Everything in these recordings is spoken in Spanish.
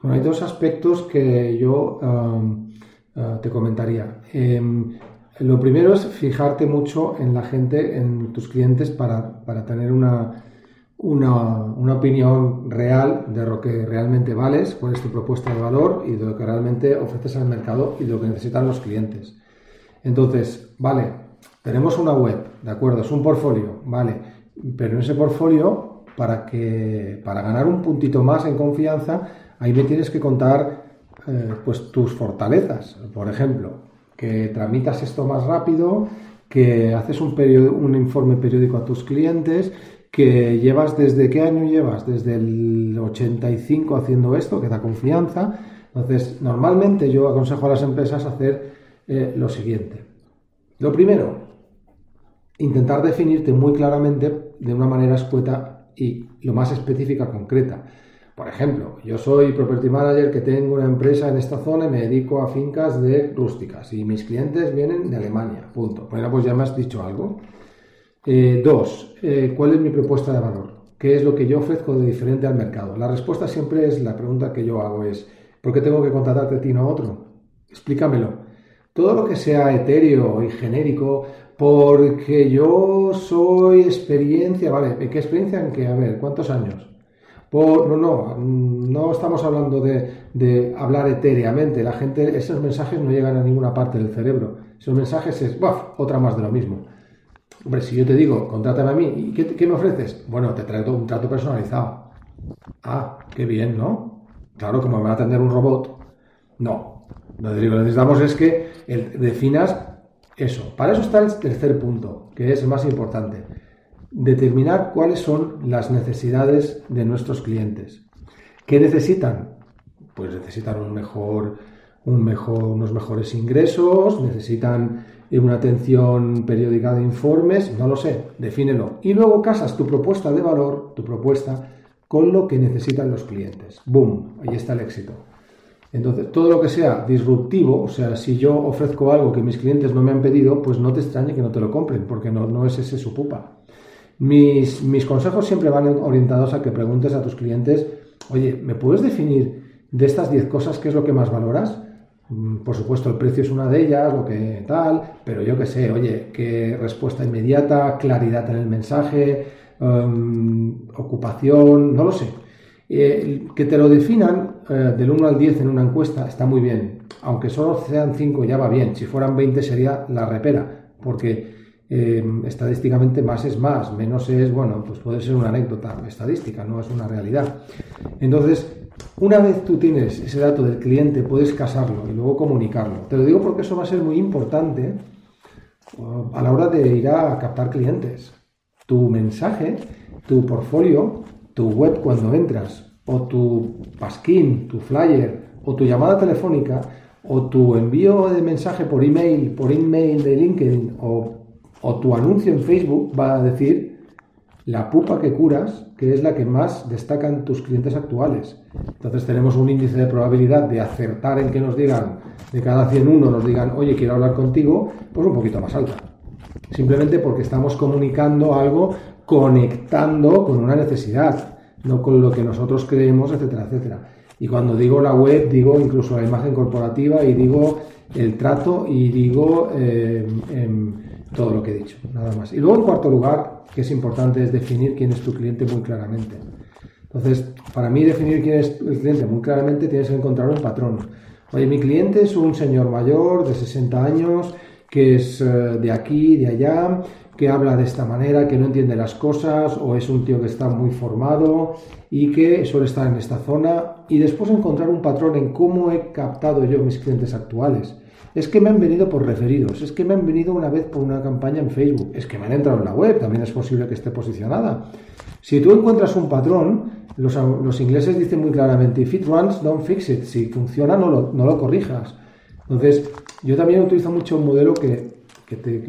Bueno, hay dos aspectos que yo uh, te comentaría. Um, lo primero es fijarte mucho en la gente, en tus clientes, para, para tener una, una, una, opinión real de lo que realmente vales, cuál es tu propuesta de valor y de lo que realmente ofreces al mercado y de lo que necesitan los clientes. Entonces, vale, tenemos una web, ¿de acuerdo? Es un portfolio, vale, pero en ese portfolio, para, que, para ganar un puntito más en confianza, ahí me tienes que contar eh, pues tus fortalezas, por ejemplo, que tramitas esto más rápido, que haces un, informe periódico a tus clientes, que llevas desde qué año llevas, desde el 85 haciendo esto, que da confianza. Entonces, normalmente yo aconsejo a las empresas hacer eh, lo siguiente. Lo primero, intentar definirte muy claramente de una manera escueta y lo más específica, concreta. Por ejemplo, yo soy property manager que tengo una empresa en esta zona y me dedico a fincas de rústicas y mis clientes vienen de Alemania. Punto. Bueno, pues ya me has dicho algo. Eh, dos, eh, ¿cuál es mi propuesta de valor? ¿Qué es lo que yo ofrezco de diferente al mercado? La respuesta siempre es la pregunta que yo hago es ¿por qué tengo que contratarte a ti no otro? Explícamelo. Todo lo que sea etéreo y genérico, porque yo soy experiencia, ¿vale? ¿Qué experiencia en qué? A ver, ¿cuántos años? No, no, no estamos hablando de, hablar etéreamente. La gente, esos mensajes no llegan a ninguna parte del cerebro. Esos mensajes es, ¡buf! Otra más de lo mismo. Hombre, si yo te digo, contrátame a mí, ¿y qué, me ofreces? Bueno, te traigo un trato personalizado. Ah, qué bien, ¿no? Claro, como me va a atender un robot. No. Lo que necesitamos es que definas eso. Para eso está el tercer punto, que es el más importante determinar cuáles son las necesidades de nuestros clientes. ¿Qué necesitan? Pues necesitan un mejor, un mejor, unos mejores ingresos, necesitan una atención periódica de informes, no lo sé, defínelo. Y luego casas tu propuesta de valor, tu propuesta, con lo que necesitan los clientes. ¡Boom! Ahí está el éxito. Entonces, todo lo que sea disruptivo, o sea, si yo ofrezco algo que mis clientes no me han pedido, pues no te extrañe que no te lo compren, porque no, no es ese su pupa. Mis, mis consejos siempre van orientados a que preguntes a tus clientes, oye, ¿me puedes definir de estas 10 cosas qué es lo que más valoras? Mm, por supuesto, el precio es una de ellas, lo que tal, pero yo qué sé, oye, qué respuesta inmediata, claridad en el mensaje, em, ocupación, no lo sé. Eh, que te lo definan eh, del 1 al 10 en una encuesta está muy bien. Aunque solo sean 5 ya va bien. Si fueran 20 sería la repera, porque eh, estadísticamente más es más, menos es, bueno, pues puede ser una anécdota estadística, no es una realidad. Entonces, una vez tú tienes ese dato del cliente, puedes casarlo y luego comunicarlo. Te lo digo porque eso va a ser muy importante uh, a la hora de ir a captar clientes. Tu mensaje, tu portfolio, tu web cuando entras, o tu pasquín, tu flyer, o tu llamada telefónica, o tu envío de mensaje por email, por email de LinkedIn, o o tu anuncio en Facebook va a decir la pupa que curas, que es la que más destacan tus clientes actuales. Entonces tenemos un índice de probabilidad de acertar en que nos digan, de cada 101 nos digan, oye, quiero hablar contigo, pues un poquito más alta. Simplemente porque estamos comunicando algo, conectando con una necesidad, no con lo que nosotros creemos, etcétera, etcétera. Y cuando digo la web, digo incluso la imagen corporativa y digo el trato y digo eh, em, todo lo que he dicho, nada más. Y luego, en cuarto lugar, que es importante, es definir quién es tu cliente muy claramente. Entonces, para mí definir quién es el cliente muy claramente tienes que encontrar un patrón. Oye, mi cliente es un señor mayor de 60 años que es eh, de aquí, de allá, que habla de esta manera, que no entiende las cosas, o es un tío que está muy formado y que suele estar en esta zona, y después encontrar un patrón en cómo he captado yo mis clientes actuales. Es que me han venido por referidos, es que me han venido una vez por una campaña en Facebook, es que me han entrado en la web, también es posible que esté posicionada. Si tú encuentras un patrón, los, ingleses dicen muy claramente, if it runs, don't fix it. Si funciona, no lo, lo corrijas. Entonces, yo también utilizo mucho un modelo que,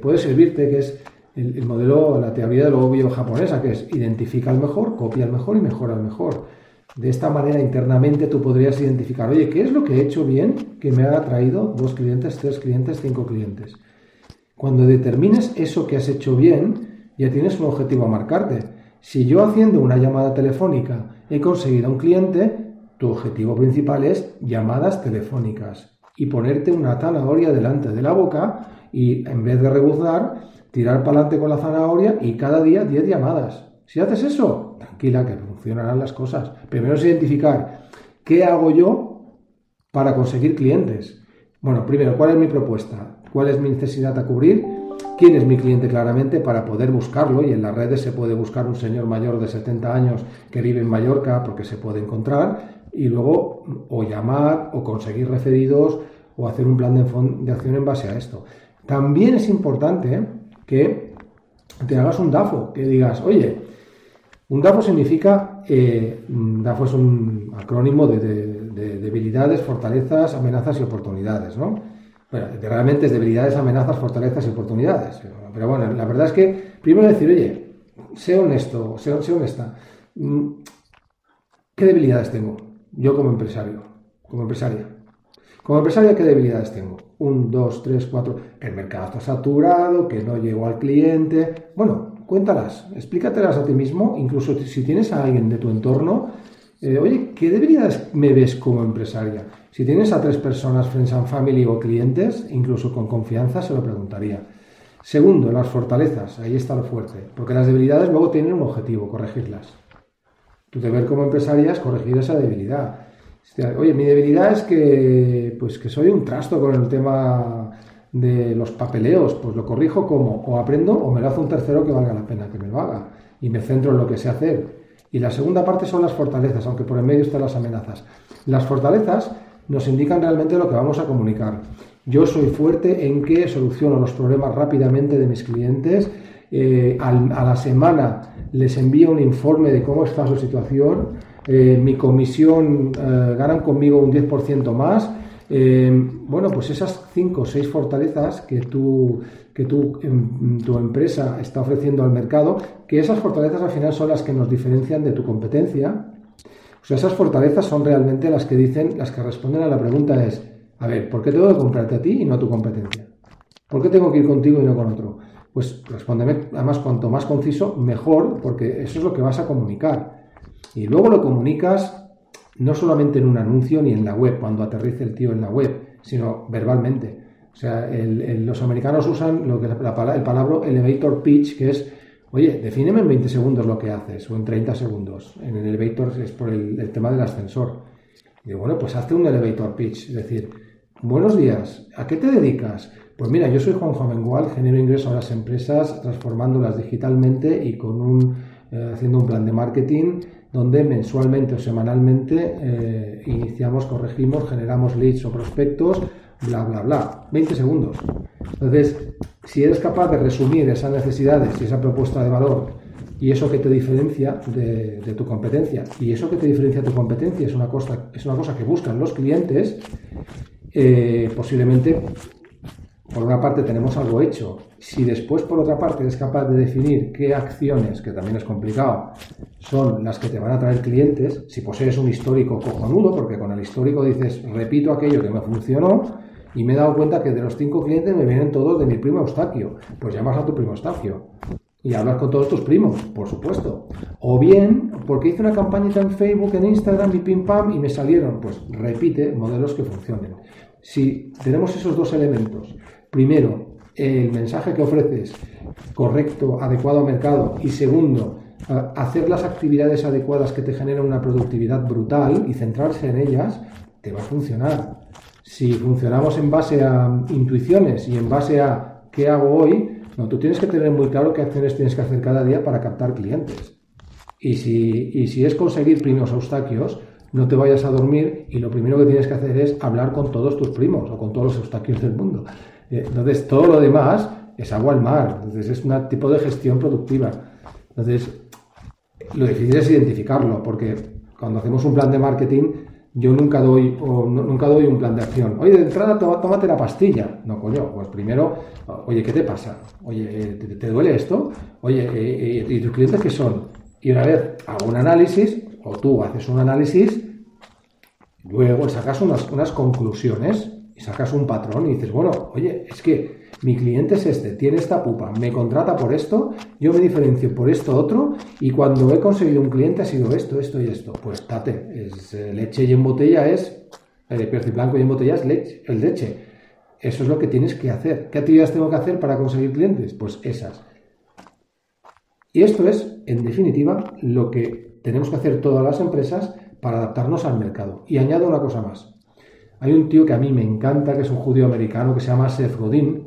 puede servirte, que es el, modelo, la teoría del obvio japonesa, que es identifica al mejor, copia al mejor y mejora al mejor. De esta manera, internamente tú podrías identificar, oye, ¿qué es lo que he hecho bien que me ha traído dos clientes, tres clientes, cinco clientes? Cuando determines eso que has hecho bien, ya tienes un objetivo a marcarte. Si yo haciendo una llamada telefónica he conseguido un cliente, tu objetivo principal es llamadas telefónicas y ponerte una zanahoria delante de la boca y en vez de rebuznar, tirar para adelante con la zanahoria y cada día 10 llamadas. Si haces eso, tranquila que funcionarán las cosas. Primero es identificar qué hago yo para conseguir clientes. Bueno, primero, ¿cuál es mi propuesta? ¿Cuál es mi necesidad a cubrir? ¿Quién es mi cliente claramente para poder buscarlo? Y en las redes se puede buscar un señor mayor de 70 años que vive en Mallorca porque se puede encontrar y luego o llamar o conseguir referidos o hacer un plan de, acción en base a esto. También es importante que te hagas un DAFO, que digas, oye, un DAFO significa, eh, es un acrónimo de, debilidades, fortalezas, amenazas y oportunidades, ¿no? Bueno, realmente es debilidades, amenazas, fortalezas y oportunidades. Pero bueno, la verdad es que primero decir, oye, sé honesto, sé, sé honesta. Mm, ¿Qué debilidades tengo yo como empresario, como empresaria? Como empresaria, ¿qué debilidades tengo? Un, dos, tres, cuatro. Que el mercado está saturado, que no llego al cliente. Bueno, cuéntalas, explícatelas a ti mismo, incluso si tienes a alguien de tu entorno. Eh, oye, ¿qué debilidades me ves como empresaria? Si tienes a tres personas, friends and family o clientes, incluso con confianza, se lo preguntaría. Segundo, las fortalezas, ahí está lo fuerte, porque las debilidades luego tienen un objetivo, corregirlas. Tu deber como empresaria es corregir esa debilidad. Oye, mi debilidad es que, pues, que soy un trasto con el tema de los papeleos, pues lo corrijo como o aprendo o me lo hace un tercero que valga la pena que me lo haga y me centro en lo que sé hacer. Y la segunda parte son las fortalezas, aunque por en medio están las amenazas. Las fortalezas nos indican realmente lo que vamos a comunicar. Yo soy fuerte en que soluciono los problemas rápidamente de mis clientes. Eh, a la semana les envío un informe de cómo está su situación eh, mi comisión eh, ganan conmigo un 10% más. Eh, bueno, pues esas 5 o 6 fortalezas que, que em, tu empresa está ofreciendo al mercado, que esas fortalezas al final son las que nos diferencian de tu competencia. O sea, esas fortalezas son realmente las que dicen, las que responden a la pregunta es, a ver, ¿por qué tengo que comprarte a ti y no a tu competencia? ¿Por qué tengo que ir contigo y no con otro? Pues respóndeme, además, cuanto más conciso, mejor, porque eso es lo que vas a comunicar. Y luego lo comunicas no solamente en un anuncio ni en la web, cuando aterrice el tío en la web, sino verbalmente. O sea, los americanos usan lo que la, el palabra elevator pitch, que es, oye, defíneme en 20 segundos lo que haces, o en 30 segundos. En el elevator es por el, tema del ascensor. Y bueno, pues hazte un elevator pitch, es decir, buenos días, ¿a qué te dedicas? Pues mira, yo soy Juan Jovengual, genero ingresos a las empresas, transformándolas digitalmente y con un, eh, haciendo un plan de marketing donde mensualmente o semanalmente eh, iniciamos, corregimos, generamos leads o prospectos, bla, bla, bla. 20 segundos. Entonces, si eres capaz de resumir esas necesidades y esa propuesta de valor y eso que te diferencia de, tu competencia, y eso que te diferencia de tu competencia es una cosa, es una cosa que buscan los clientes, eh, posiblemente por una parte tenemos algo hecho. Si después, por otra parte, eres capaz de definir qué acciones, que también es complicado, son las que te van a traer clientes, si posees un histórico cojonudo, porque con el histórico dices, repito aquello que me funcionó, y me he dado cuenta que de los cinco clientes me vienen todos de mi primo Eustaquio, pues llamas a tu primo Eustaquio. Y hablas con todos tus primos, por supuesto. O bien, porque hice una campañita en Facebook, en Instagram y pim pam y me salieron. Pues repite modelos que funcionen. Si tenemos esos dos elementos, primero, el mensaje que ofreces correcto, adecuado al mercado y segundo, hacer las actividades adecuadas que te generan una productividad brutal y centrarse en ellas, te va a funcionar. Si funcionamos en base a intuiciones y en base a qué hago hoy, no, tú tienes que tener muy claro qué acciones tienes que hacer cada día para captar clientes. Y si, y si es conseguir primeros obstáculos, no te vayas a dormir y lo primero que tienes que hacer es hablar con todos tus primos o con todos los obstáculos del mundo. Eh, entonces, todo lo demás es agua al mar. Entonces, es un tipo de gestión productiva. Entonces, lo difícil es identificarlo, porque cuando hacemos un plan de marketing, yo nunca doy, o nunca doy un plan de acción. Oye, de entrada, tómate la pastilla. No, coño, pues primero, oye, ¿qué te pasa? Oye, ¿te, duele esto? Oye, eh, eh, ¿y tus clientes qué son? Y una vez hago un análisis, o tú haces un análisis, luego sacas unas, unas conclusiones sacas un patrón y dices, bueno, oye, es que mi cliente es este, tiene esta pupa, me contrata por esto, yo me diferencio por esto otro y cuando he conseguido un cliente ha sido esto, esto y esto. Pues tate, es eh, leche y en botella es, el eh, blanco y en botella es leche, el leche. Eso es lo que tienes que hacer. ¿Qué actividades tengo que hacer para conseguir clientes? Pues esas. Y esto es, en definitiva, lo que tenemos que hacer todas las empresas para adaptarnos al mercado. Y añado una cosa más. Hay un tío que a mí me encanta, que es un judío americano, que se llama Seth Godin,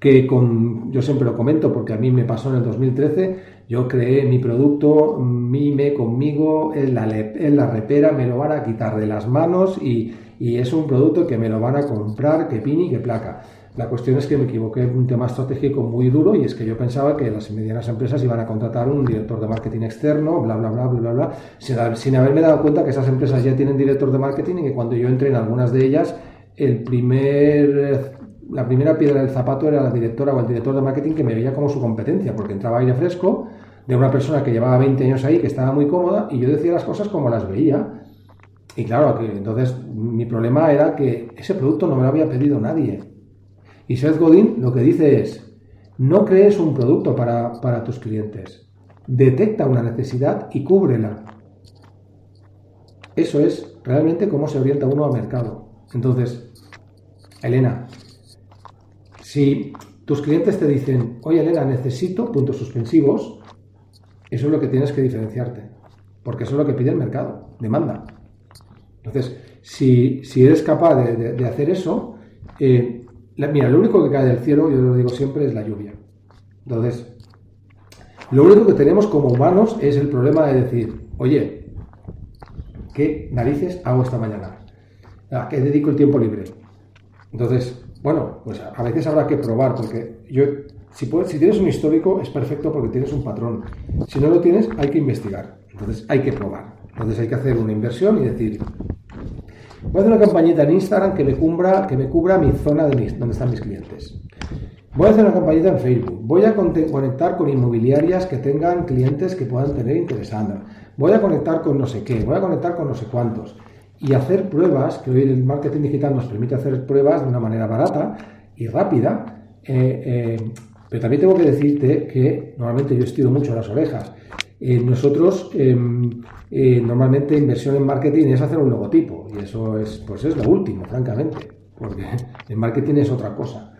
que con, yo siempre lo comento porque a mí me pasó en el 2013, yo creé mi producto, mime conmigo, en la, en la repera, me lo van a quitar de las manos y, y es un producto que me lo van a comprar, que pini, que placa. La cuestión es que me equivoqué en un tema estratégico muy duro y es que yo pensaba que las medianas empresas iban a contratar un director de marketing externo, bla, bla, bla, bla, bla, sin, haberme dado cuenta que esas empresas ya tienen director de marketing y que cuando yo entré en algunas de ellas, el primer, la primera piedra del zapato era la directora o el director de marketing que me veía como su competencia, porque entraba aire fresco de una persona que llevaba 20 años ahí, que estaba muy cómoda, y yo decía las cosas como las veía. Y claro, que entonces mi problema era que ese producto no me lo había pedido nadie. Y Seth Godin lo que dice es, no crees un producto para, tus clientes, detecta una necesidad y cúbrela. Eso es realmente cómo se orienta uno al mercado. Entonces, Elena, si tus clientes te dicen, oye Elena, necesito puntos suspensivos, eso es lo que tienes que diferenciarte, porque eso es lo que pide el mercado, demanda. Entonces, si, eres capaz de, hacer eso, eh, mira, lo único que cae del cielo, yo lo digo siempre, es la lluvia. Entonces, lo único que tenemos como humanos es el problema de decir, oye, ¿qué narices hago esta mañana? ¿A qué dedico el tiempo libre? Entonces, bueno, pues a veces habrá que probar, porque yo, si tienes un histórico, es perfecto porque tienes un patrón. Si no lo tienes, hay que investigar. Entonces, hay que probar. Entonces, hay que hacer una inversión y decir, Voy a hacer una campañita en Instagram que me cubra, que me cubra mi zona de donde están mis clientes. Voy a hacer una campañita en Facebook. Voy a conectar con inmobiliarias que tengan clientes que puedan tener interesando. Voy a conectar con no sé qué. Voy a conectar con no sé cuántos. Y hacer pruebas, que hoy el marketing digital nos permite hacer pruebas de una manera barata y rápida. Eh, eh, pero también tengo que decirte que normalmente yo estiro mucho las orejas. Eh, nosotros em, eh, normalmente inversión en marketing es hacer un logotipo y eso es, pues es lo último, francamente, porque el marketing es otra cosa.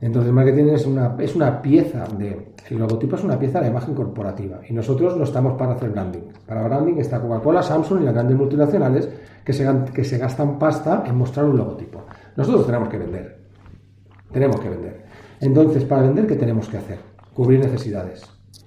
Entonces el marketing es una, es una pieza de... El logotipo es una pieza de imagen corporativa y nosotros no estamos para hacer branding. Para branding está Coca-Cola, Samsung y las grandes multinacionales que se, que se gastan pasta en mostrar un logotipo. Nosotros tenemos que vender. Tenemos que vender. Entonces, para vender, ¿qué tenemos que hacer? Cubrir necesidades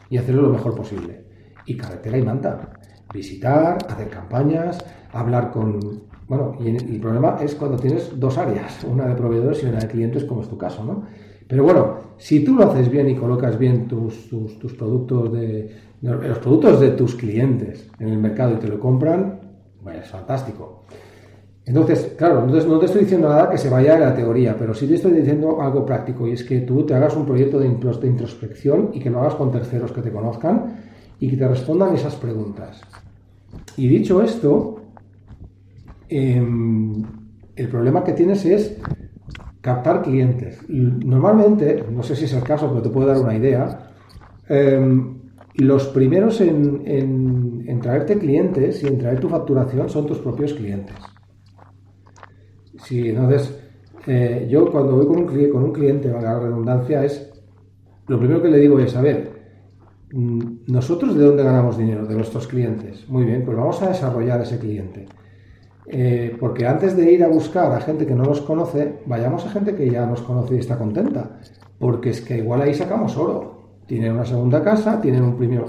y hacerlo lo mejor posible y carretera y manta. Visitar, hacer campañas, hablar con... Bueno, y el problema es cuando tienes dos áreas, una de proveedores y una de clientes, como es tu caso, ¿no? Pero bueno, si tú lo haces bien y colocas bien tus, tus, productos de... los productos de tus clientes en el mercado y te lo compran, bueno, es fantástico. Entonces, claro, entonces no te estoy diciendo nada que se vaya a la teoría, pero sí te estoy diciendo algo práctico y es que tú te hagas un proyecto de introspección y que lo hagas con terceros que te conozcan y que te respondan esas preguntas. Y dicho esto, em, el problema que tienes es captar clientes. Normalmente, no sé si es el caso, pero te puedo dar una idea, em, los primeros en, traerte clientes y en traer tu facturación son tus propios clientes. Sí, entonces, eh, yo cuando voy con un, con un cliente, a la redundancia, es lo primero que le digo es, a ver, ¿nosotros de dónde ganamos dinero? De nuestros clientes. Muy bien, pues vamos a desarrollar ese cliente. Eh, porque antes de ir a buscar a gente que no nos conoce, vayamos a gente que ya nos conoce y está contenta. Porque es que igual ahí sacamos oro. Tienen una segunda casa, tienen un, primer,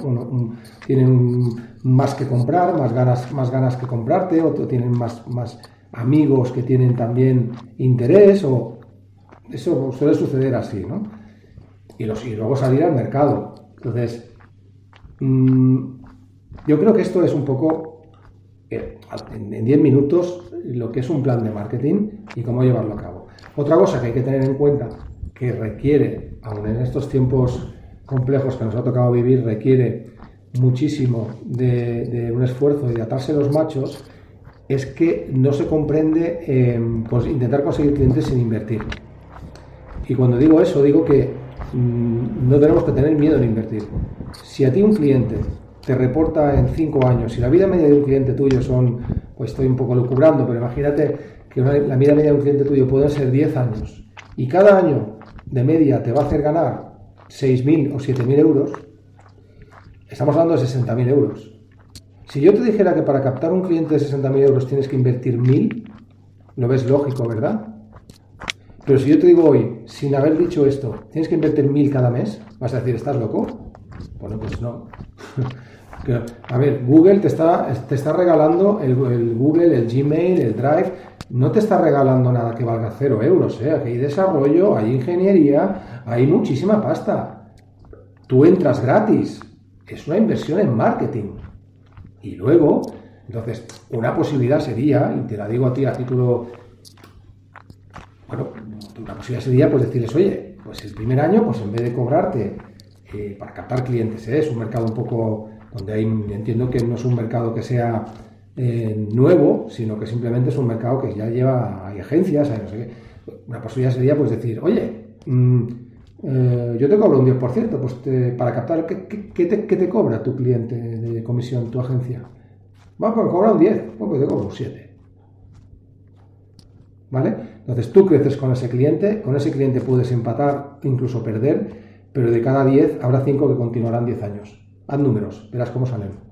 tienen más que comprar, más ganas, más ganas que comprarte, o tienen más, más amigos que tienen también interés, o eso suele suceder así, ¿no? Y, los, y luego salir al mercado. Entonces, mm, yo creo que esto es un poco eh, en 10 minutos lo que es un plan de marketing y cómo llevarlo a cabo. Otra cosa que hay que tener en cuenta que requiere, aún en estos tiempos complejos que nos ha tocado vivir, requiere muchísimo de, un esfuerzo y de atarse los machos, es que no se comprende em, intentar conseguir clientes sin invertir. Y cuando digo eso, digo que mm, no tenemos que tener miedo en invertir. Si a ti un cliente te reporta en cinco años, si la vida media de un cliente tuyo son, pues estoy un poco lucubrando, pero imagínate que la vida media de un cliente tuyo puede ser 10 años y cada año de media te va a hacer ganar 6.000 o 7.000 euros, estamos hablando de 60.000 euros. Si yo te dijera que para captar un cliente de 60.000 euros tienes que invertir 1.000, lo ves lógico, ¿verdad? Pero si yo te digo hoy, sin haber dicho esto, tienes que invertir 1.000 cada mes, vas a decir, ¿estás loco? Bueno, pues no. a ver, Google te está, te está regalando el, Google, el Gmail, el Drive, no te está regalando nada que valga cero euros, ¿eh? Aquí hay desarrollo, hay ingeniería, hay muchísima pasta. Tú entras gratis. Es una inversión en marketing. Y luego, entonces, una posibilidad sería, y te la digo a ti a título, bueno, una posibilidad sería pues decirles, oye, pues el primer año, pues en vez de cobrarte para captar clientes, ¿eh? es un mercado un poco donde hay, entiendo que no es un mercado que sea eh, nuevo, sino que simplemente es un mercado que ya lleva, hay agencias, hay no sé qué. Una posibilidad sería pues decir, oye, mm, eh, yo te cobro un 10%, pues para captar, ¿qué, te, cobra tu cliente de comisión, tu agencia? Va, pues cobra un 10, pues te cobro un 7. ¿Vale? Entonces tú creces con ese cliente, con ese cliente puedes empatar, incluso perder, pero de cada 10 habrá 5 que continuarán 10 años. Haz números, verás cómo salen.